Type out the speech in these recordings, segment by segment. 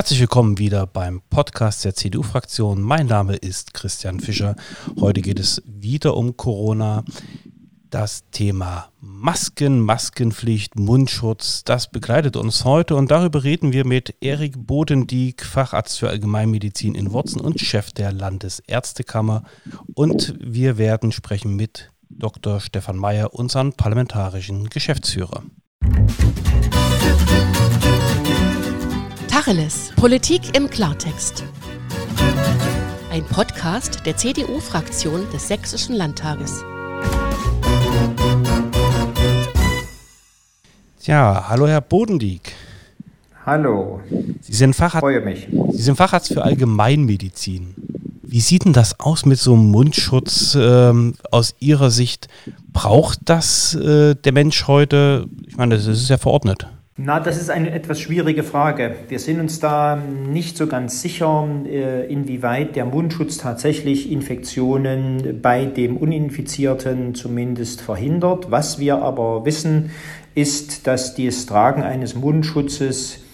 Herzlich willkommen wieder beim Podcast der CDU-Fraktion. Mein Name ist Christian Fischer. Heute geht es wieder um Corona. Das Thema Masken, Maskenpflicht, Mundschutz, das begleitet uns heute und darüber reden wir mit Erik Bodendieck, Facharzt für Allgemeinmedizin in Wurzen und Chef der Landesärztekammer. Und wir werden sprechen mit Dr. Stefan Mayer, unseren parlamentarischen Geschäftsführer. Tacheles. Politik im Klartext. Ein Podcast der CDU-Fraktion des Sächsischen Landtages. Ja, hallo Herr Bodendieck. Hallo. Sie sind Facharzt, Freue mich. Sie sind Facharzt für Allgemeinmedizin. Wie sieht denn das aus mit so einem Mundschutz ähm, aus Ihrer Sicht? Braucht das äh, der Mensch heute? Ich meine, das ist ja verordnet. Na, das ist eine etwas schwierige Frage. Wir sind uns da nicht so ganz sicher, äh, inwieweit der Mundschutz tatsächlich Infektionen bei dem Uninfizierten zumindest verhindert. Was wir aber wissen, ist, dass das Tragen eines Mundschutzes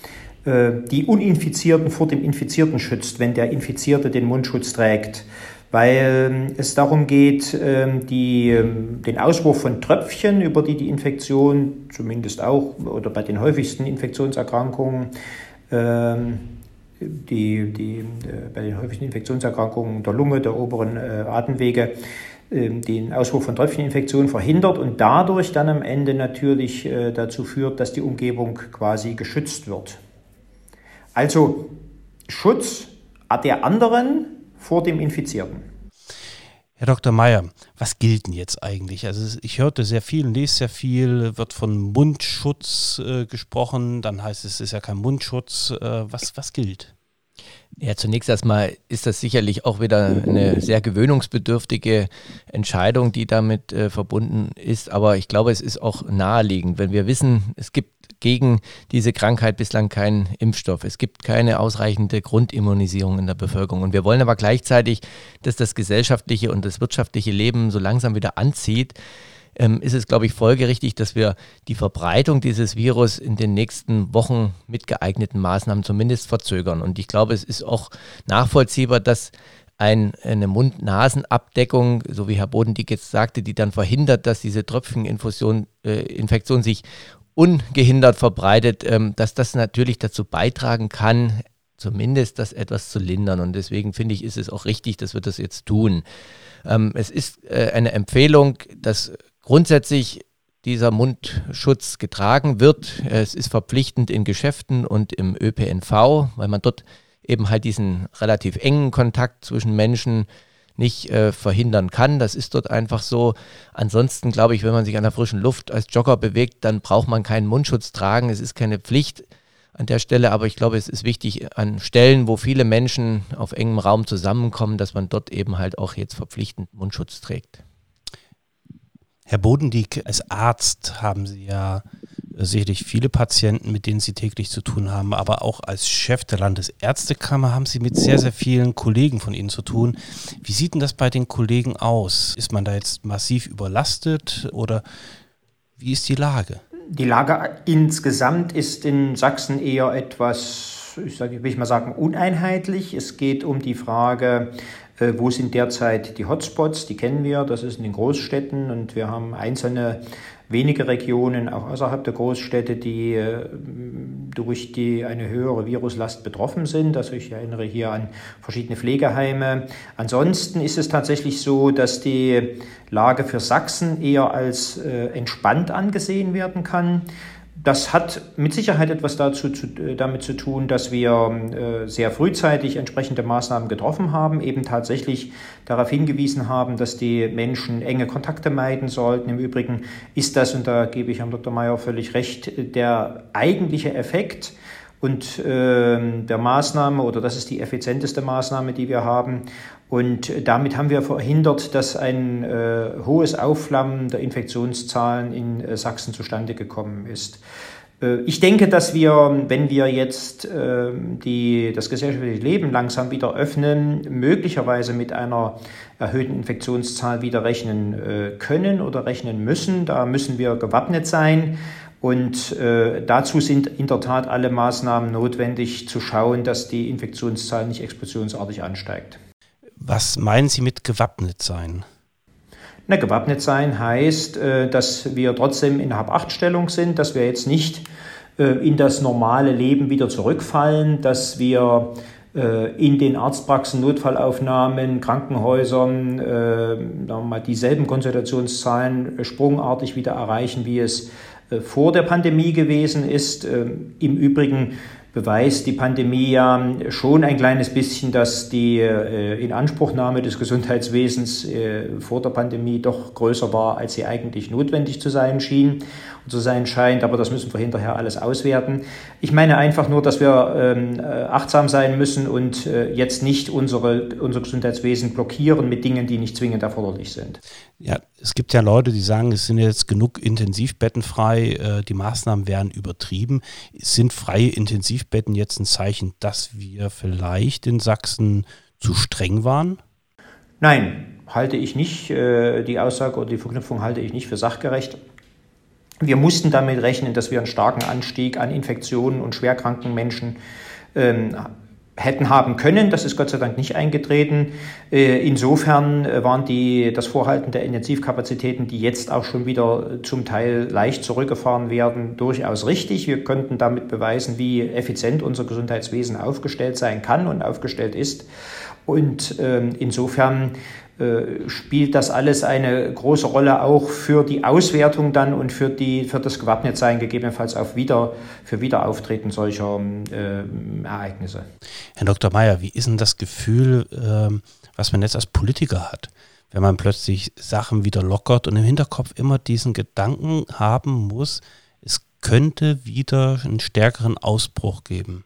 äh, die Uninfizierten vor dem Infizierten schützt, wenn der Infizierte den Mundschutz trägt weil ähm, es darum geht, ähm, die, ähm, den Auswurf von Tröpfchen, über die die Infektion zumindest auch oder bei den häufigsten Infektionserkrankungen, die, die, äh, bei den häufigsten Infektionserkrankungen der Lunge, der oberen äh, Atemwege, den Auswurf von Tröpfcheninfektionen verhindert und dadurch dann am Ende natürlich äh, dazu führt, dass die Umgebung quasi geschützt wird. Also Schutz der anderen vor dem Infizierten. Herr Dr. Meyer, was gilt denn jetzt eigentlich? Also ich hörte sehr viel, lese sehr viel, wird von Mundschutz äh, gesprochen, dann heißt es, es ist ja kein Mundschutz. Äh, was, was gilt? Ja, zunächst erstmal ist das sicherlich auch wieder eine sehr gewöhnungsbedürftige Entscheidung, die damit äh, verbunden ist. Aber ich glaube, es ist auch naheliegend, wenn wir wissen, es gibt gegen diese Krankheit bislang keinen Impfstoff. Es gibt keine ausreichende Grundimmunisierung in der Bevölkerung. Und wir wollen aber gleichzeitig, dass das gesellschaftliche und das wirtschaftliche Leben so langsam wieder anzieht. Ähm, ist es, glaube ich, folgerichtig, dass wir die Verbreitung dieses Virus in den nächsten Wochen mit geeigneten Maßnahmen zumindest verzögern. Und ich glaube, es ist auch nachvollziehbar, dass ein, eine Mund-Nasen-Abdeckung, so wie Herr Bodendieck jetzt sagte, die dann verhindert, dass diese Tröpfcheninfektion äh, sich ungehindert verbreitet, ähm, dass das natürlich dazu beitragen kann, zumindest das etwas zu lindern. Und deswegen finde ich, ist es auch richtig, dass wir das jetzt tun. Ähm, es ist äh, eine Empfehlung, dass grundsätzlich dieser Mundschutz getragen wird. Es ist verpflichtend in Geschäften und im ÖPNV, weil man dort eben halt diesen relativ engen Kontakt zwischen Menschen nicht äh, verhindern kann. Das ist dort einfach so. Ansonsten glaube ich, wenn man sich an der frischen Luft als Jogger bewegt, dann braucht man keinen Mundschutz tragen. Es ist keine Pflicht an der Stelle, aber ich glaube, es ist wichtig an Stellen, wo viele Menschen auf engem Raum zusammenkommen, dass man dort eben halt auch jetzt verpflichtend Mundschutz trägt. Herr Bodendieck, als Arzt haben Sie ja sicherlich viele Patienten, mit denen Sie täglich zu tun haben, aber auch als Chef der Landesärztekammer haben Sie mit sehr, sehr vielen Kollegen von Ihnen zu tun. Wie sieht denn das bei den Kollegen aus? Ist man da jetzt massiv überlastet oder wie ist die Lage? Die Lage insgesamt ist in Sachsen eher etwas, ich sage, will ich mal sagen, uneinheitlich. Es geht um die Frage, äh, wo sind derzeit die Hotspots? Die kennen wir, das ist in den Großstädten und wir haben einzelne wenige Regionen, auch außerhalb der Großstädte, die äh, durch die eine höhere Viruslast betroffen sind. Also ich erinnere hier an verschiedene Pflegeheime. Ansonsten ist es tatsächlich so, dass die Lage für Sachsen eher als äh, entspannt angesehen werden kann. Das hat mit Sicherheit etwas dazu zu, äh, damit zu tun, dass wir äh, sehr frühzeitig entsprechende Maßnahmen getroffen haben, eben tatsächlich darauf hingewiesen haben, dass die Menschen enge Kontakte meiden sollten. Im Übrigen ist das, und da gebe ich Herrn Dr. Mayer völlig recht, der eigentliche Effekt und äh, der Maßnahme, oder das ist die effizienteste Maßnahme, die wir haben. Und damit haben wir verhindert, dass ein äh, hohes Aufflammen der Infektionszahlen in äh, Sachsen zustande gekommen ist. Äh, ich denke, dass wir, wenn wir jetzt ähm, die, das gesellschaftliche Leben langsam wieder öffnen, möglicherweise mit einer erhöhten Infektionszahl wieder rechnen äh, können oder rechnen müssen. Da müssen wir gewappnet sein. Und äh, dazu sind in der Tat alle Maßnahmen notwendig, zu schauen, dass die Infektionszahl nicht explosionsartig ansteigt. Was meinen Sie mit gewappnet sein? Na, gewappnet sein heißt, äh, dass wir trotzdem in Hab-Acht-Stellung sind, dass wir jetzt nicht äh, in das normale Leben wieder zurückfallen, dass wir äh, in den Arztpraxen, Notfallaufnahmen, Krankenhäusern mal dieselben Konsultationszahlen sprungartig wieder erreichen, wie es vor der Pandemie gewesen ist. Im Übrigen beweist die Pandemie ja schon ein kleines bisschen, dass die äh, Inanspruchnahme des Gesundheitswesens äh, vor der Pandemie doch größer war, als sie eigentlich notwendig zu sein schien zu sein scheint. Aber das müssen wir hinterher alles auswerten. Ich meine einfach nur, dass wir ähm, äh, achtsam sein müssen und äh, jetzt nicht unsere, unser Gesundheitswesen blockieren mit Dingen, die nicht zwingend erforderlich sind. Ja, es gibt ja Leute, die sagen, es sind jetzt genug Intensivbetten frei, äh, die Maßnahmen werden übertrieben. Sind freie Intensivbetten jetzt ein Zeichen, dass wir vielleicht in Sachsen zu streng waren? Nein, halte ich nicht. Äh, die Aussage oder die Verknüpfung halte ich nicht für sachgerecht. Wir mussten damit rechnen, dass wir einen starken Anstieg an Infektionen und schwerkranken Menschen ähm, hätten haben können. Das ist Gott sei Dank nicht eingetreten. Äh, insofern äh, waren die, das Vorhalten der Intensivkapazitäten, die jetzt auch schon wieder zum Teil leicht zurückgefahren werden, durchaus richtig. Wir könnten damit beweisen, wie effizient unser Gesundheitswesen aufgestellt sein kann und aufgestellt ist. Und ähm, insofern spielt das alles eine große Rolle auch für die Auswertung dann und für, die, für das Gewappnetsein gegebenenfalls auch wieder, für Wiederauftreten solcher äh, Ereignisse. Herr Dr. Mayer, wie ist denn das Gefühl, äh, was man jetzt als Politiker hat? Wenn man plötzlich Sachen wieder lockert und im Hinterkopf immer diesen Gedanken haben muss, es könnte wieder einen stärkeren Ausbruch geben.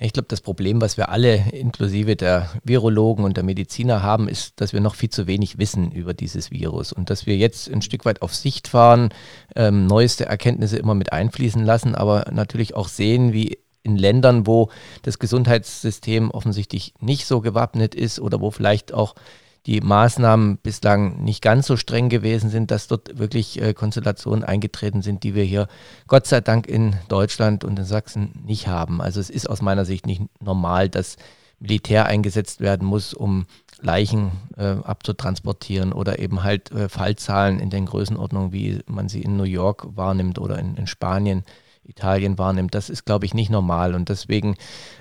Ich glaube, das Problem, was wir alle inklusive der Virologen und der Mediziner haben, ist, dass wir noch viel zu wenig wissen über dieses Virus und dass wir jetzt ein Stück weit auf Sicht fahren, ähm, neueste Erkenntnisse immer mit einfließen lassen, aber natürlich auch sehen, wie in Ländern, wo das Gesundheitssystem offensichtlich nicht so gewappnet ist oder wo vielleicht auch die Maßnahmen bislang nicht ganz so streng gewesen sind, dass dort wirklich äh, Konstellationen eingetreten sind, die wir hier Gott sei Dank in Deutschland und in Sachsen nicht haben. Also es ist aus meiner Sicht nicht normal, dass Militär eingesetzt werden muss, um Leichen äh, abzutransportieren oder eben halt äh, Fallzahlen in den Größenordnungen, wie man sie in New York wahrnimmt oder in, in Spanien. Italien wahrnimmt. Das ist, glaube ich, nicht normal. Und deswegen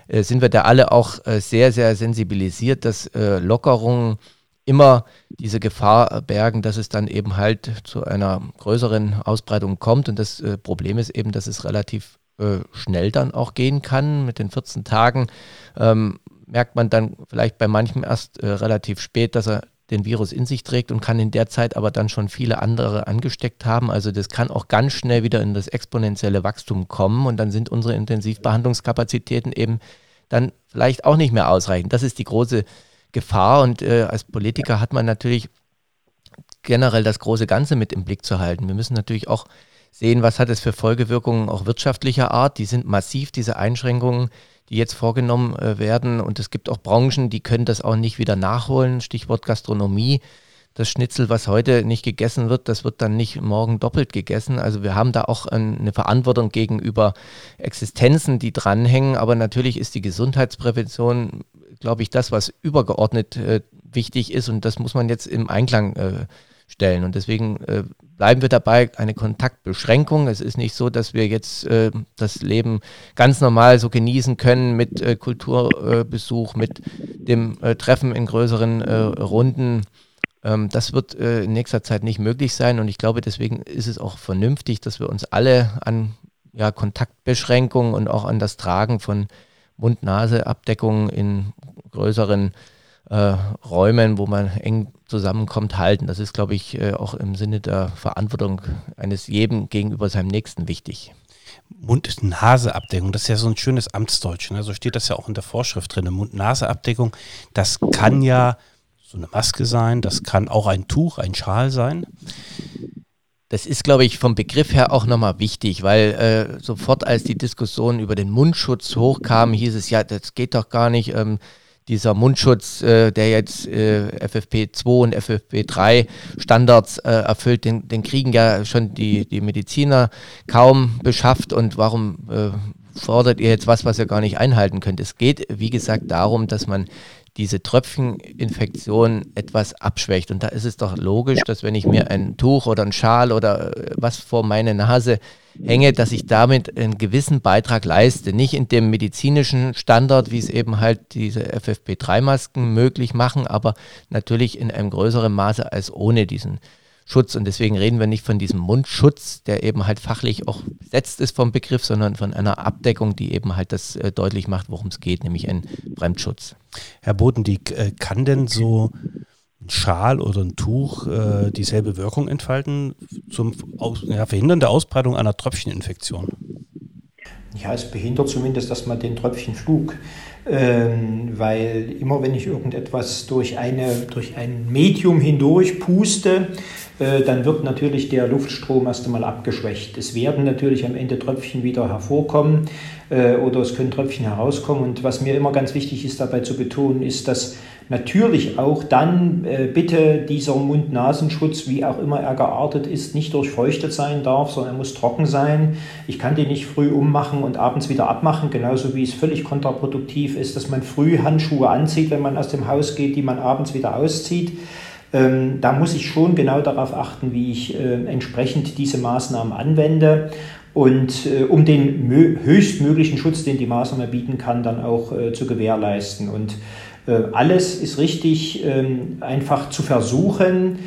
äh, sind wir da alle auch äh, sehr, sehr sensibilisiert, dass äh, Lockerungen immer diese Gefahr bergen, dass es dann eben halt zu einer größeren Ausbreitung kommt. Und das äh, Problem ist eben, dass es relativ äh, schnell dann auch gehen kann. Mit den 14 Tagen ähm, merkt man dann vielleicht bei manchem erst äh, relativ spät, dass er den Virus in sich trägt und kann in der Zeit aber dann schon viele andere angesteckt haben. Also das kann auch ganz schnell wieder in das exponentielle Wachstum kommen und dann sind unsere Intensivbehandlungskapazitäten eben dann vielleicht auch nicht mehr ausreichend. Das ist die große Gefahr und äh, als Politiker hat man natürlich generell das große Ganze mit im Blick zu halten. Wir müssen natürlich auch sehen, was hat es für Folgewirkungen auch wirtschaftlicher Art. Die sind massiv, diese Einschränkungen, die jetzt vorgenommen äh, werden. Und es gibt auch Branchen, die können das auch nicht wieder nachholen. Stichwort Gastronomie. Das Schnitzel, was heute nicht gegessen wird, das wird dann nicht morgen doppelt gegessen. Also wir haben da auch eine Verantwortung gegenüber Existenzen, die dranhängen. Aber natürlich ist die Gesundheitsprävention glaube ich, das, was übergeordnet äh, wichtig ist und das muss man jetzt im Einklang äh, stellen. Und deswegen äh, bleiben wir dabei, eine Kontaktbeschränkung. Es ist nicht so, dass wir jetzt äh, das Leben ganz normal so genießen können mit äh, Kulturbesuch, mit dem äh, Treffen in größeren Runden. Ähm, das wird in nächster Zeit nicht möglich sein und ich glaube, deswegen ist es auch vernünftig, dass wir uns alle an ja, Kontaktbeschränkungen und auch an das Tragen von Mund-Nase-Abdeckung in größeren äh, Räumen, wo man eng zusammenkommt, halten. Das ist, glaube ich, äh, auch im Sinne der Verantwortung eines jedem gegenüber seinem Nächsten wichtig. Mund-Nase-Abdeckung, das ist ja so ein schönes Amtsdeutsch. Ne? So steht das ja auch in der Vorschrift drin. Mund-Nase-Abdeckung, das kann ja so eine Maske sein, das kann auch ein Tuch, ein Schal sein. Das ist, glaube ich, vom Begriff her auch nochmal wichtig, weil äh, sofort als die Diskussion über den Mundschutz hochkam, hieß es ja, das geht doch gar nicht. Ähm, dieser Mundschutz, äh, der jetzt äh, FFP2 und FFP3 Standards äh, erfüllt, den, den, kriegen ja schon die, die Mediziner kaum beschafft. Und warum äh, fordert ihr jetzt was, was ihr gar nicht einhalten könnt? Es geht, wie gesagt, darum, dass man diese Tröpfcheninfektion etwas abschwächt. Und da ist es doch logisch, dass wenn ich mir ein Tuch oder ein Schal oder äh, was vor meine Nase hänge, dass ich damit einen gewissen Beitrag leiste. Nicht in dem medizinischen Standard, wie es eben halt diese FFP3-Masken möglich machen, aber natürlich in einem größeren Maße als ohne diesen Schutz. Und deswegen reden wir nicht von diesem Mundschutz, der eben halt fachlich auch besetzt ist vom Begriff, sondern von einer Abdeckung, die eben halt das äh, deutlich macht, worum es geht, nämlich ein Bremsschutz. Herr Bodendieck, äh, kann denn so ein Schal oder ein Tuch äh, dieselbe Wirkung entfalten zum Aus ja, Verhindern der Ausbreitung einer Tröpfcheninfektion? Ja, es behindert zumindest erstmal den Tröpfchenflug, ähm, weil immer wenn ich irgendetwas durch, eine, durch ein Medium hindurch puste, äh, dann wird natürlich der Luftstrom erst einmal abgeschwächt. Es werden natürlich am Ende Tröpfchen wieder hervorkommen äh, oder es können Tröpfchen herauskommen. Und was mir immer ganz wichtig ist dabei zu betonen, ist, dass natürlich auch dann äh, bitte dieser Mund-Nasenschutz, wie auch immer er geartet ist, nicht durchfeuchtet sein darf, sondern er muss trocken sein. Ich kann den nicht früh ummachen und abends wieder abmachen, genauso wie es völlig kontraproduktiv ist, dass man früh Handschuhe anzieht, wenn man aus dem Haus geht, die man abends wieder auszieht. Ähm, da muss ich schon genau darauf achten, wie ich äh, entsprechend diese Maßnahmen anwende und äh, um den höchstmöglichen Schutz, den die Maßnahme bieten kann, dann auch äh, zu gewährleisten. Und äh, alles ist richtig, ähm, einfach zu versuchen,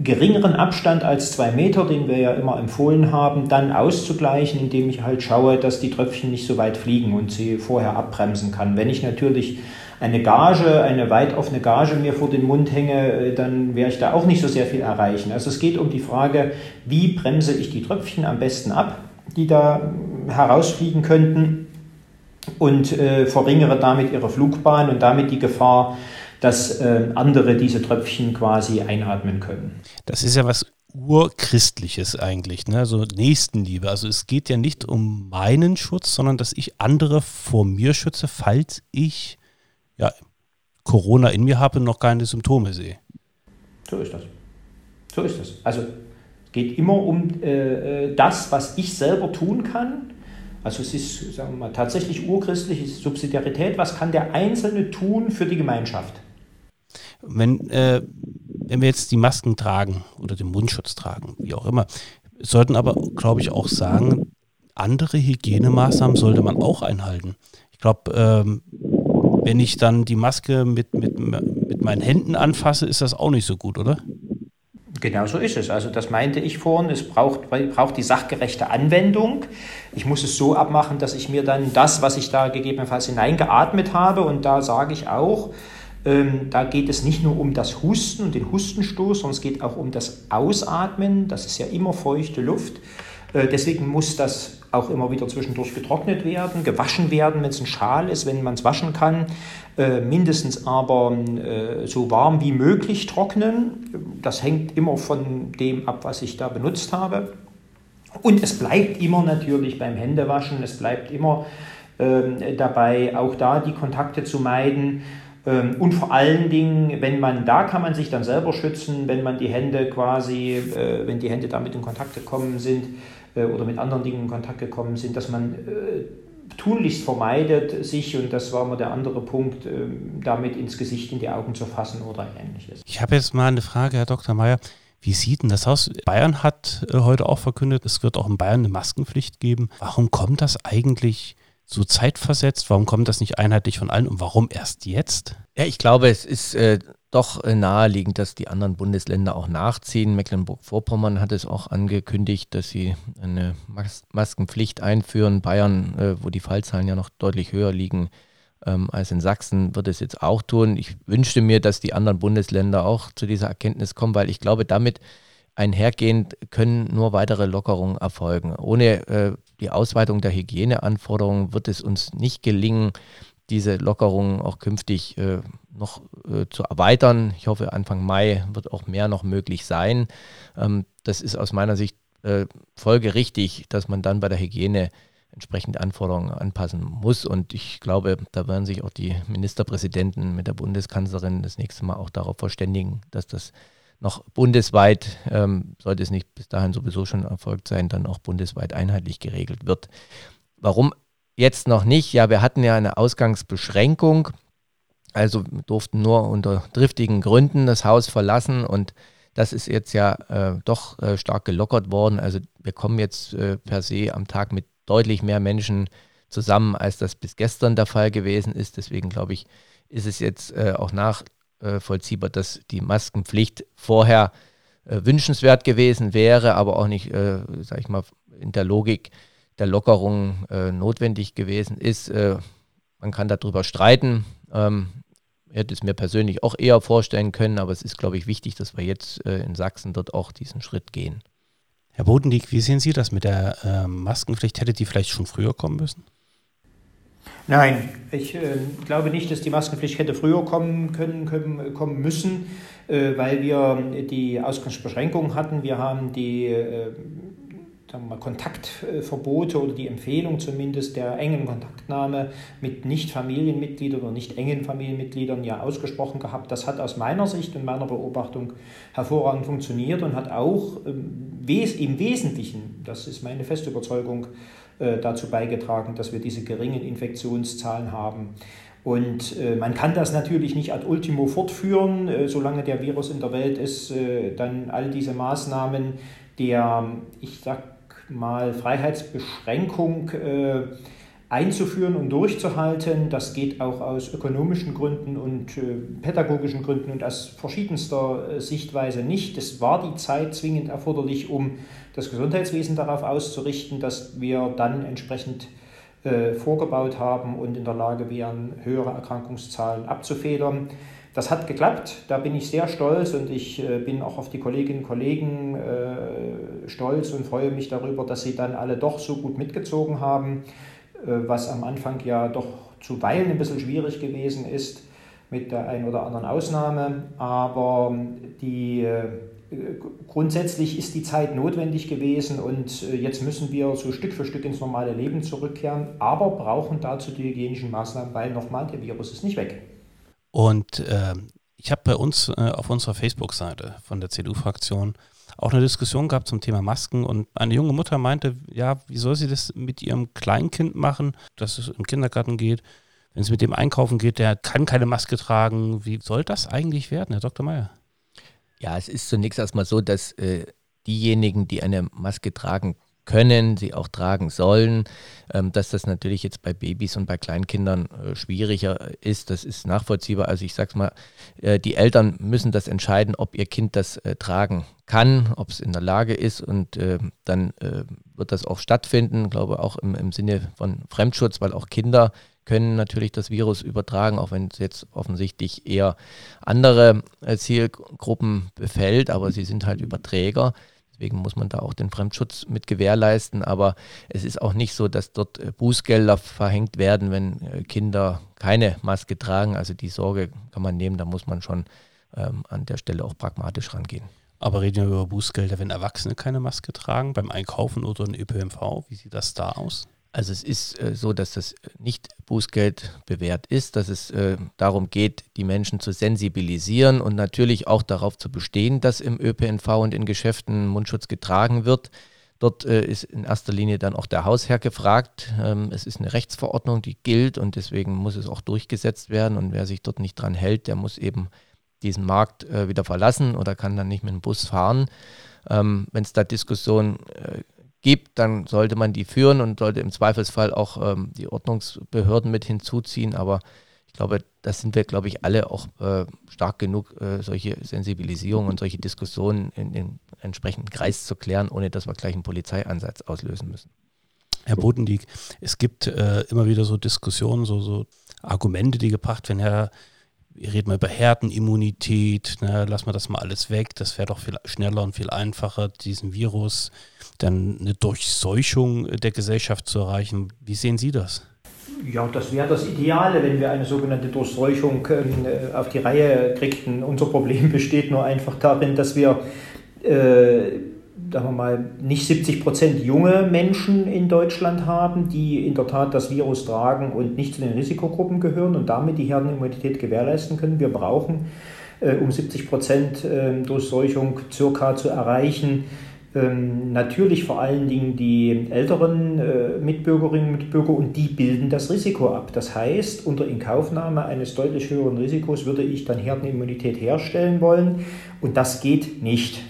geringeren Abstand als zwei Meter, den wir ja immer empfohlen haben, dann auszugleichen, indem ich halt schaue, dass die Tröpfchen nicht so weit fliegen und sie vorher abbremsen kann. Wenn ich natürlich eine Gage, eine weit offene Gage mir vor den Mund hänge, äh, dann werde ich da auch nicht so sehr viel erreichen. Also es geht um die Frage, wie bremse ich die Tröpfchen am besten ab, die da herausfliegen könnten und äh, verringere damit ihre Flugbahn und damit die Gefahr, dass äh, andere diese Tröpfchen quasi einatmen können. Das ist ja was urchristliches eigentlich, ne? so Nächstenliebe. Also es geht ja nicht um meinen Schutz, sondern dass ich andere vor mir schütze, falls ich ja, Corona in mir habe und noch keine Symptome sehe. So ist das. So ist das. Also es geht immer um äh, äh das, was ich selber tun kann, also es ist, sagen wir mal, tatsächlich urchristliche Subsidiarität. Was kann der Einzelne tun für die Gemeinschaft? Wenn, äh, wenn wir jetzt die Masken tragen oder den Mundschutz tragen, wie auch immer, sollten aber, glaube ich, auch sagen, andere Hygienemaßnahmen sollte man auch einhalten. Ich glaube, ähm, wenn ich dann die Maske mit, mit, mit meinen Händen anfasse, ist das auch nicht so gut, oder? Genau so ist es. Also das meinte ich vorhin, es braucht, braucht die sachgerechte Anwendung. Ich muss es so abmachen, dass ich mir dann das, was ich da gegebenenfalls hineingeatmet habe, und da sage ich auch, ähm, da geht es nicht nur um das Husten und den Hustenstoß, sondern es geht auch um das Ausatmen. Das ist ja immer feuchte Luft. Äh, deswegen muss das auch immer wieder zwischendurch getrocknet werden, gewaschen werden, wenn es ein Schal ist, wenn man es waschen kann. Äh, mindestens aber äh, so warm wie möglich trocknen. Das hängt immer von dem ab, was ich da benutzt habe. Und es bleibt immer natürlich beim Händewaschen, es bleibt immer äh, dabei, auch da die Kontakte zu meiden. Ähm, und vor allen Dingen, wenn man, da kann man sich dann selber schützen, wenn man die Hände quasi, äh, wenn die Hände damit in Kontakt gekommen sind äh, oder mit anderen Dingen in Kontakt gekommen sind, dass man äh, tunlichst vermeidet, sich, und das war mal der andere Punkt, damit ins Gesicht, in die Augen zu fassen oder ähnliches. Ich habe jetzt mal eine Frage, Herr Dr. Mayer. Wie sieht denn das aus? Bayern hat heute auch verkündet, es wird auch in Bayern eine Maskenpflicht geben. Warum kommt das eigentlich so zeitversetzt? Warum kommt das nicht einheitlich von allen und warum erst jetzt? Ja, ich glaube, es ist äh, doch äh, naheliegend, dass die anderen Bundesländer auch nachziehen. Mecklenburg-Vorpommern hat es auch angekündigt, dass sie eine Mas Maskenpflicht einführen. Bayern, äh, wo die Fallzahlen ja noch deutlich höher liegen ähm, als in Sachsen, wird es jetzt auch tun. Ich wünschte mir, dass die anderen Bundesländer auch zu dieser Erkenntnis kommen, weil ich glaube, damit einhergehend können nur weitere Lockerungen erfolgen. Ohne äh, die Ausweitung der Hygieneanforderungen wird es uns nicht gelingen, diese Lockerungen auch künftig äh, noch äh, zu erweitern. Ich hoffe, Anfang Mai wird auch mehr noch möglich sein. Ähm, das ist aus meiner Sicht äh, folgerichtig, dass man dann bei der Hygiene entsprechende Anforderungen anpassen muss. Und ich glaube, da werden sich auch die Ministerpräsidenten mit der Bundeskanzlerin das nächste Mal auch darauf verständigen, dass das noch bundesweit, ähm, sollte es nicht bis dahin sowieso schon erfolgt sein, dann auch bundesweit einheitlich geregelt wird. Warum jetzt noch nicht? Ja, wir hatten ja eine Ausgangsbeschränkung, also durften nur unter driftigen Gründen das Haus verlassen und das ist jetzt ja äh, doch äh, stark gelockert worden. Also wir kommen jetzt äh, per se am Tag mit deutlich mehr Menschen zusammen, als das bis gestern der Fall gewesen ist. Deswegen glaube ich, ist es jetzt äh, auch nachvollziehbar, dass die Maskenpflicht vorher äh, wünschenswert gewesen wäre, aber auch nicht, äh, sage ich mal, in der Logik der Lockerung äh, notwendig gewesen ist. Äh, man kann darüber streiten. Ähm, ich hätte es mir persönlich auch eher vorstellen können, aber es ist, glaube ich, wichtig, dass wir jetzt äh, in Sachsen dort auch diesen Schritt gehen. Herr Bodendieck, wie sehen Sie das mit der äh, Maskenpflicht? Hätte die vielleicht schon früher kommen müssen? Nein, ich äh, glaube nicht, dass die Maskenpflicht hätte früher kommen können, können kommen müssen, äh, weil wir die Ausgangsbeschränkungen hatten. Wir haben die äh, mal, Kontaktverbote oder die Empfehlung zumindest der engen Kontaktnahme mit Nicht-Familienmitgliedern oder nicht engen Familienmitgliedern ja ausgesprochen gehabt. Das hat aus meiner Sicht und meiner Beobachtung hervorragend funktioniert und hat auch ähm, im Wesentlichen, das ist meine feste Überzeugung, dazu beigetragen, dass wir diese geringen Infektionszahlen haben. Und äh, man kann das natürlich nicht ad ultimo fortführen, äh, solange der Virus in der Welt ist, äh, dann all diese Maßnahmen der, ich sag mal Freiheitsbeschränkung äh, einzuführen und durchzuhalten. Das geht auch aus ökonomischen Gründen und äh, pädagogischen Gründen und aus verschiedenster äh, Sichtweise nicht. Es war die Zeit zwingend erforderlich, um das Gesundheitswesen darauf auszurichten, dass wir dann entsprechend äh, vorgebaut haben und in der Lage wären, höhere Erkrankungszahlen abzufedern. Das hat geklappt, da bin ich sehr stolz und ich äh, bin auch auf die Kolleginnen und Kollegen äh, stolz und freue mich darüber, dass sie dann alle doch so gut mitgezogen haben, was am Anfang ja doch zuweilen ein bisschen schwierig gewesen ist mit der einen oder anderen Ausnahme. Aber die, grundsätzlich ist die Zeit notwendig gewesen und jetzt müssen wir so Stück für Stück ins normale Leben zurückkehren, aber brauchen dazu die hygienischen Maßnahmen, weil nochmal, der Virus ist nicht weg. Und äh, ich habe bei uns äh, auf unserer Facebook-Seite von der CDU-Fraktion auch eine Diskussion gehabt zum Thema Masken und eine junge Mutter meinte, ja, wie soll sie das mit ihrem Kleinkind machen, dass es im Kindergarten geht, wenn es mit dem einkaufen geht, der kann keine Maske tragen. Wie soll das eigentlich werden, Herr Dr. Meyer? Ja, es ist zunächst erstmal so, dass äh, diejenigen, die eine Maske tragen können, sie auch tragen sollen. Ähm, dass das natürlich jetzt bei Babys und bei Kleinkindern äh, schwieriger ist, das ist nachvollziehbar. Also ich sage es mal, äh, die Eltern müssen das entscheiden, ob ihr Kind das äh, tragen kann, ob es in der Lage ist und äh, dann wird das auch stattfinden, ich glaube auch im, im Sinne von Fremdschutz, weil auch Kinder können natürlich das Virus übertragen, auch wenn es jetzt offensichtlich eher andere Zielgruppen befällt, aber sie sind halt Überträger. Deswegen muss man da auch den Fremdschutz mit gewährleisten. Aber es ist auch nicht so, dass dort äh, Bußgelder verhängt werden, wenn äh, Kinder keine Maske tragen. Also die Sorge kann man nehmen, da muss man schon ähm, an der Stelle auch pragmatisch rangehen. Aber reden wir über Bußgelder, wenn Erwachsene keine Maske tragen, beim Einkaufen oder in ÖPNV? Wie sieht das da aus? Also es ist äh, so, dass das nicht Bußgeld bewährt ist, dass es äh, darum geht, die Menschen zu sensibilisieren und natürlich auch darauf zu bestehen, dass im ÖPNV und in Geschäften Mundschutz getragen wird. Dort äh, ist in erster Linie dann auch der Hausherr gefragt. Ähm, es ist eine Rechtsverordnung, die gilt und deswegen muss es auch durchgesetzt werden. Und wer sich dort nicht dran hält, der muss eben diesen Markt äh, wieder verlassen oder kann dann nicht mit dem Bus fahren. Ähm, Wenn es da Diskussionen äh, gibt, dann sollte man die führen und sollte im Zweifelsfall auch ähm, die Ordnungsbehörden mit hinzuziehen. Aber ich glaube, da sind wir, glaube ich, alle auch äh, stark genug, äh, solche Sensibilisierung und solche Diskussionen in den entsprechenden Kreis zu klären, ohne dass wir gleich einen Polizeieinsatz auslösen müssen. Herr Bodendieck, es gibt äh, immer wieder so Diskussionen, so, so Argumente, die gebracht werden, Herr reden mal über Herdenimmunität, ne, lassen wir das mal alles weg, das wäre doch viel schneller und viel einfacher, diesen Virus, dann eine Durchseuchung der Gesellschaft zu erreichen. Wie sehen Sie das? Ja, das wäre das Ideale, wenn wir eine sogenannte Durchseuchung äh, auf die Reihe kriegten. Unser Problem besteht nur einfach darin, dass wir äh, sagen wir mal, nicht 70 Prozent junge Menschen in Deutschland haben, die in der Tat das Virus tragen und nicht zu den Risikogruppen gehören und damit die Herdenimmunität gewährleisten können. Wir brauchen, äh, um 70 Prozent äh, Durchseuchung circa zu erreichen, ähm, natürlich vor allen Dingen die älteren äh, Mitbürgerinnen und Mitbürger und die bilden das Risiko ab. Das heißt, unter Inkaufnahme eines deutlich höheren Risikos würde ich dann Herdenimmunität herstellen wollen und das geht nicht.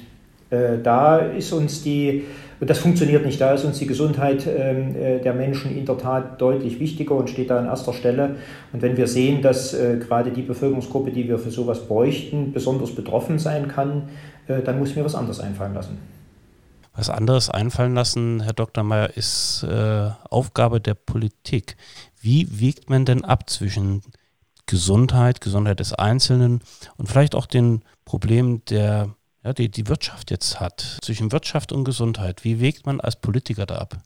Äh, da ist uns die, und das funktioniert nicht, da ist uns die Gesundheit ähm, äh, der Menschen in der Tat deutlich wichtiger und steht da an erster Stelle. Und wenn wir sehen, dass gerade die Bevölkerungsgruppe, die wir für sowas bräuchten, besonders betroffen sein kann, dann muss mir was anderes einfallen lassen was anderes einfallen lassen, Herr Dr. Mayer, ist äh, Aufgabe der Politik. Wie wiegt man denn ab zwischen Gesundheit, Gesundheit des Einzelnen und vielleicht auch den Problemen, der ja, die die Wirtschaft jetzt hat, zwischen Wirtschaft und Gesundheit? Wie wägt man als Politiker da ab?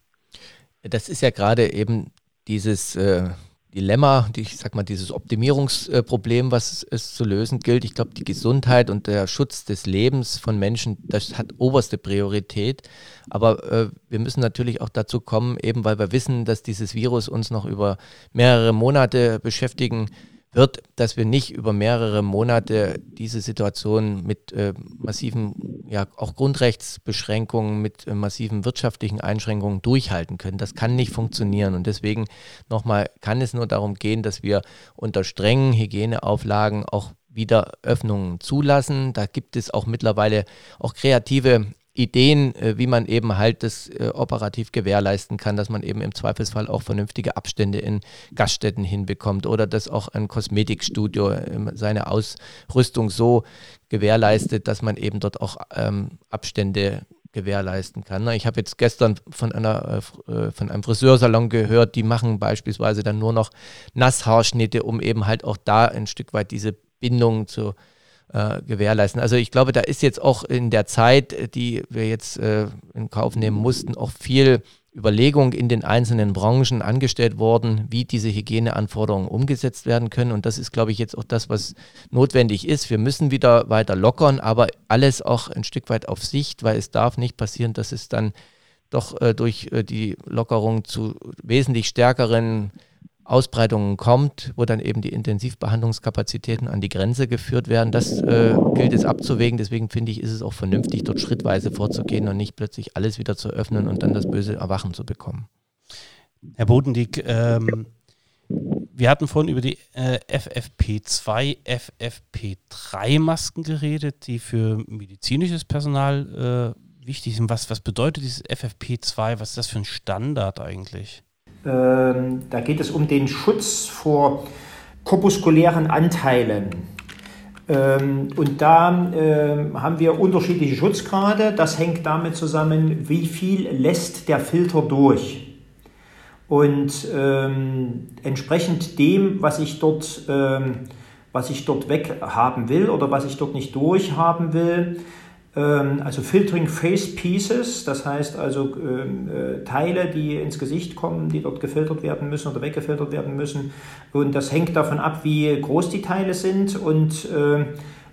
Das ist ja gerade eben dieses äh, Dilemma, ich sag mal, dieses Optimierungsproblem, was es zu lösen gilt. Ich glaube, die Gesundheit und der Schutz des Lebens von Menschen, das hat oberste Priorität. Aber äh, wir müssen natürlich auch dazu kommen, eben weil wir wissen, dass dieses Virus uns noch über mehrere Monate beschäftigen wird, dass wir nicht über mehrere Monate diese Situation mit äh, massiven, ja auch Grundrechtsbeschränkungen, mit äh, massiven wirtschaftlichen Einschränkungen durchhalten können. Das kann nicht funktionieren. Und deswegen nochmal kann es nur darum gehen, dass wir unter strengen Hygieneauflagen auch wieder Öffnungen zulassen. Da gibt es auch mittlerweile auch kreative Ideen, äh, wie man eben halt das äh, operativ gewährleisten kann, dass man eben im Zweifelsfall auch vernünftige Abstände in Gaststätten hinbekommt oder dass auch ein Kosmetikstudio ähm, seine Ausrüstung so gewährleistet, dass man eben dort auch ähm, Abstände gewährleisten kann. Ich habe jetzt gestern von, einer, äh, von einem Friseursalon gehört, die machen beispielsweise dann nur noch Nasshaarschnitte, um eben halt auch da ein Stück weit diese Bindung zu äh, gewährleisten. Also ich glaube, da ist jetzt auch in der Zeit, die wir jetzt äh, in Kauf nehmen mussten, auch viel Überlegung in den einzelnen Branchen angestellt worden, wie diese Hygieneanforderungen umgesetzt werden können. Und das ist, glaube ich, jetzt auch das, was notwendig ist. Wir müssen wieder weiter lockern, aber alles auch ein Stück weit auf Sicht, weil es darf nicht passieren, dass es dann doch äh, durch äh, die Lockerung zu wesentlich stärkeren Ausbreitungen kommt, wo dann eben die Intensivbehandlungskapazitäten an die Grenze geführt werden. Das äh, gilt es abzuwägen. Deswegen finde ich, ist es auch vernünftig, dort schrittweise vorzugehen und nicht plötzlich alles wieder zu öffnen und dann das böse Erwachen zu bekommen. Herr Bodendieck, ähm, wir hatten vorhin über die äh, FFP2, FFP3 Masken geredet, die für medizinisches Personal äh, wichtig sind. Was, was bedeutet dieses FFP2? Was ist das für ein Standard eigentlich? Ähm, da geht es um den Schutz vor korpuskulären Anteilen. Ähm, und da ähm, haben wir unterschiedliche Schutzgrade. Das hängt damit zusammen, wie viel lässt der Filter durch. Und entsprechend dem, was ich dort, was ich dort weghaben will oder was ich dort nicht durchhaben will, also Filtering Face Pieces, das heißt also ähm, äh, Teile, die ins Gesicht kommen, die dort gefiltert werden müssen oder weggefiltert werden müssen. Und das hängt davon ab, wie groß die Teile sind und äh,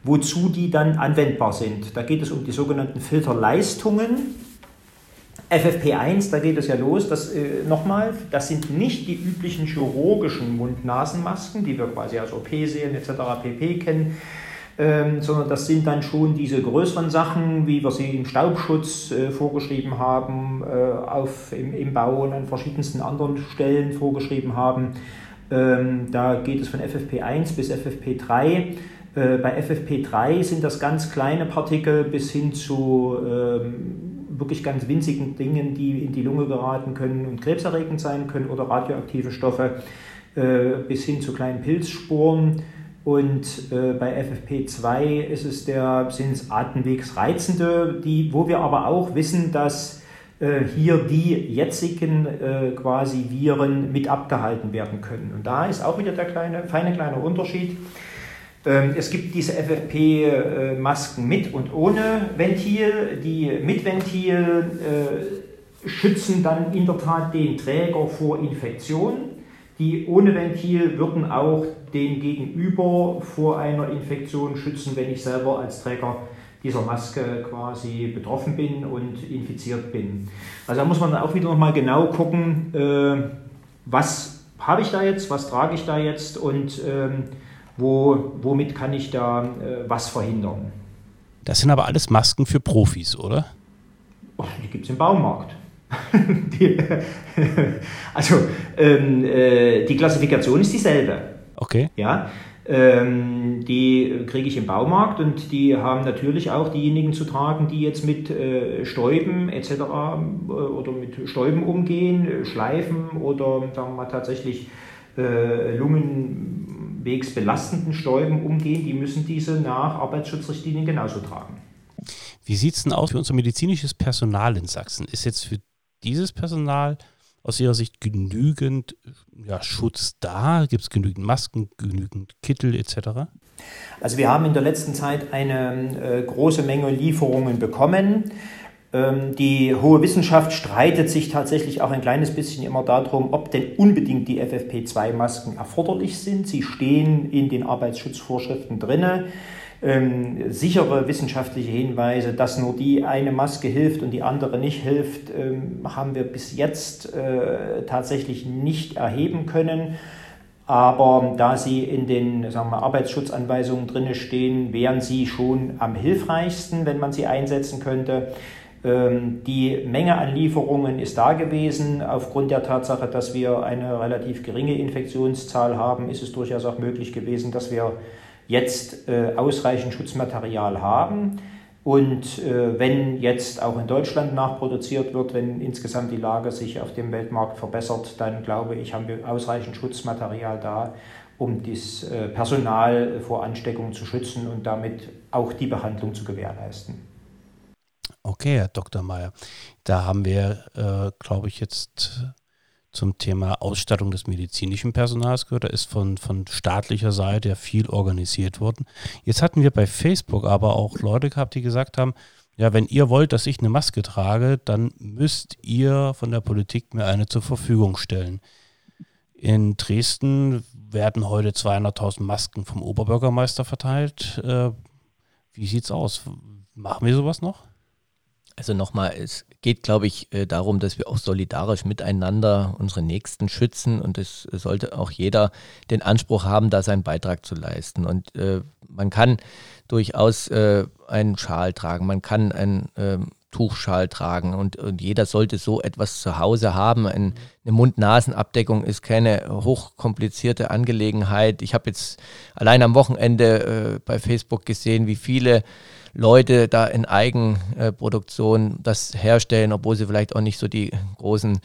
wozu die dann anwendbar sind. Da geht es um die sogenannten Filterleistungen. FFP1, da geht es ja los, das äh, nochmal, das sind nicht die üblichen chirurgischen Mund-Nasen-Masken, die wir quasi als OP sehen etc. pp kennen, ähm, sondern das sind dann schon diese größeren Sachen, wie wir sie im Staubschutz äh, vorgeschrieben haben, äh, auf, im, im Bau und an verschiedensten anderen Stellen vorgeschrieben haben. Ähm, da geht es von FFP1 bis FFP3. Äh, bei FFP3 sind das ganz kleine Partikel bis hin zu ähm, wirklich ganz winzigen Dingen, die in die Lunge geraten können und krebserregend sein können oder radioaktive Stoffe äh, bis hin zu kleinen Pilzsporen. Und äh, bei FFP2 ist es der, sind es Atemwegsreizende, die, wo wir aber auch wissen, dass äh, hier die jetzigen äh, quasi Viren mit abgehalten werden können. Und da ist auch wieder der kleine, feine kleine Unterschied. Ähm, es gibt diese FFP-Masken mit und ohne Ventil. Die mit Ventil äh, schützen dann in der Tat den Träger vor Infektionen. Die ohne Ventil würden auch den Gegenüber vor einer Infektion schützen, wenn ich selber als Träger dieser Maske quasi betroffen bin und infiziert bin. Also da muss man auch wieder nochmal genau gucken, äh, was habe ich da jetzt, was trage ich da jetzt und ähm, wo, womit kann ich da äh, was verhindern. Das sind aber alles Masken für Profis, oder? Oh, die gibt es im Baumarkt. die, also ähm, äh, die Klassifikation ist dieselbe. Okay. Ja, ähm, die kriege ich im Baumarkt und die haben natürlich auch diejenigen zu tragen, die jetzt mit äh, Stäuben etc. Äh, oder mit Stäuben umgehen, Schleifen oder sagen wir mal tatsächlich äh, lungenwegsbelastenden Stäuben umgehen. Die müssen diese nach Arbeitsschutzrichtlinien genauso tragen. Wie sieht es denn aus für unser medizinisches Personal in Sachsen? Ist jetzt für dieses Personal aus Ihrer Sicht genügend ja, Schutz da? Gibt es genügend Masken, genügend Kittel etc.? Also wir haben in der letzten Zeit eine äh, große Menge Lieferungen bekommen. Ähm, die hohe Wissenschaft streitet sich tatsächlich auch ein kleines bisschen immer darum, ob denn unbedingt die FFP2-Masken erforderlich sind. Sie stehen in den Arbeitsschutzvorschriften drinne ähm, sichere wissenschaftliche Hinweise, dass nur die eine Maske hilft und die andere nicht hilft, ähm, haben wir bis jetzt äh, tatsächlich nicht erheben können. Aber da sie in den sagen wir, Arbeitsschutzanweisungen drin stehen, wären sie schon am hilfreichsten, wenn man sie einsetzen könnte. Ähm, die Menge an Lieferungen ist da gewesen. Aufgrund der Tatsache, dass wir eine relativ geringe Infektionszahl haben, ist es durchaus auch möglich gewesen, dass wir jetzt äh, ausreichend Schutzmaterial haben. Und äh, wenn jetzt auch in Deutschland nachproduziert wird, wenn insgesamt die Lage sich auf dem Weltmarkt verbessert, dann glaube ich, haben wir ausreichend Schutzmaterial da, um das äh, Personal vor Ansteckung zu schützen und damit auch die Behandlung zu gewährleisten. Okay, Herr Dr. Mayer, da haben wir, äh, glaube ich, jetzt zum Thema Ausstattung des medizinischen Personals gehört. Da ist von, von staatlicher Seite ja viel organisiert worden. Jetzt hatten wir bei Facebook aber auch Leute gehabt, die gesagt haben, ja, wenn ihr wollt, dass ich eine Maske trage, dann müsst ihr von der Politik mir eine zur Verfügung stellen. In Dresden werden heute 200.000 Masken vom Oberbürgermeister verteilt. Äh, wie sieht's aus? Machen wir sowas noch? Also nochmal, es geht, glaube ich, äh, darum, dass wir auch solidarisch miteinander unsere Nächsten schützen und es sollte auch jeder den Anspruch haben, da seinen Beitrag zu leisten. Und äh, man kann durchaus äh, einen Schal tragen, man kann einen äh, Tuchschal tragen und, und, jeder sollte so etwas zu Hause haben. Ein, eine Mund-Nasen-Abdeckung ist keine hochkomplizierte Angelegenheit. Ich habe jetzt allein am Wochenende äh, bei Facebook gesehen, wie viele Leute da in Eigenproduktion das herstellen, obwohl sie vielleicht auch nicht so die großen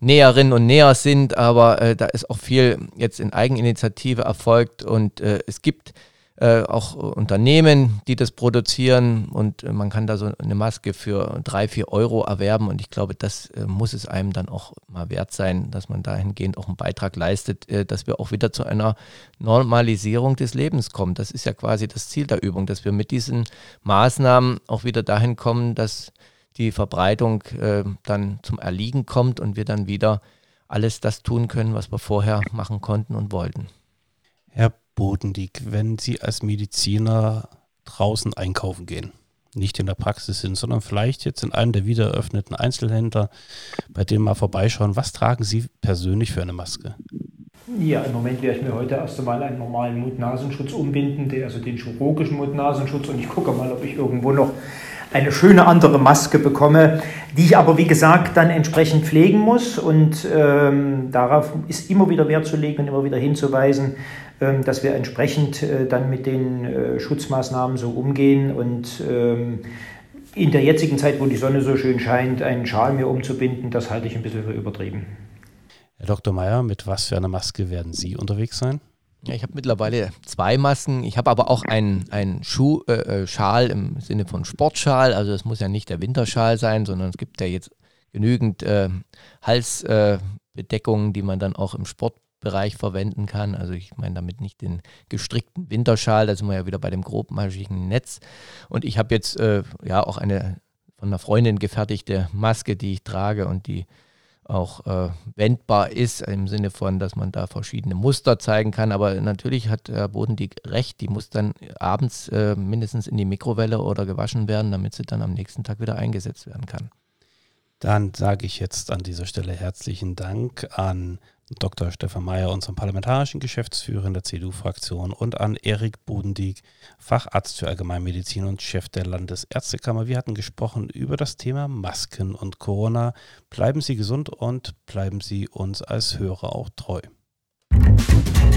Näherinnen und Näher sind, aber äh, da ist auch viel jetzt in Eigeninitiative erfolgt und äh, es gibt äh, auch Unternehmen, die das produzieren und man kann da so eine Maske für drei, vier Euro erwerben und ich glaube, das äh, muss es einem dann auch mal wert sein, dass man dahingehend auch einen Beitrag leistet, äh, dass wir auch wieder zu einer Normalisierung des Lebens kommen. Das ist ja quasi das Ziel der Übung, dass wir mit diesen Maßnahmen auch wieder dahin kommen, dass die Verbreitung äh, dann zum Erliegen kommt und wir dann wieder alles das tun können, was wir vorher machen konnten und wollten. Herr Bodendiek, wenn Sie als Mediziner draußen einkaufen gehen, nicht in der Praxis sind, sondern vielleicht jetzt in einem der wieder eröffneten Einzelhändler, bei dem mal vorbeischauen, was tragen Sie persönlich für eine Maske? Ja, im Moment werde ich mir heute erst einmal einen normalen Mund-Nasenschutz umbinden, also den chirurgischen Mund-Nasenschutz und ich gucke mal, ob ich irgendwo noch eine schöne andere Maske bekomme, die ich aber wie gesagt dann entsprechend pflegen muss und ähm, darauf ist immer wieder Wert zu legen und immer wieder hinzuweisen, dass wir entsprechend äh, dann mit den äh, Schutzmaßnahmen so umgehen und ähm, in der jetzigen Zeit, wo die Sonne so schön scheint, einen Schal mir umzubinden, das halte ich ein bisschen für übertrieben. Herr Dr. Meyer, mit was für einer Maske werden Sie unterwegs sein? Ja, ich habe mittlerweile zwei Masken. Ich habe aber auch einen, einen Schuh, äh, äh, Schal im Sinne von Sportschal. Also es muss ja nicht der Winterschal sein, sondern es gibt ja jetzt genügend äh, Halsbedeckungen, die man dann auch im Sportbereich verwenden kann. Also ich meine damit nicht den gestrickten Winterschal, da sind wir ja wieder bei dem grobmaschigen Netz. Und ich habe jetzt äh, ja auch eine von einer Freundin gefertigte Maske, die ich trage und die auch äh, wendbar ist, im Sinne von, dass man da verschiedene Muster zeigen kann. Aber natürlich hat Herr Bodendieck recht, die muss dann abends äh, mindestens in die Mikrowelle oder gewaschen werden, damit sie dann am nächsten Tag wieder eingesetzt werden kann. Dann sage ich jetzt an dieser Stelle herzlichen Dank an Dr. Stefan Mayer, unserem parlamentarischen Geschäftsführer in der CDU-Fraktion, und an Erik Bodendieck, Facharzt für Allgemeinmedizin und Chef der Landesärztekammer. Wir hatten gesprochen über das Thema Masken und Corona. Bleiben Sie gesund und bleiben Sie uns als Hörer auch treu. Musik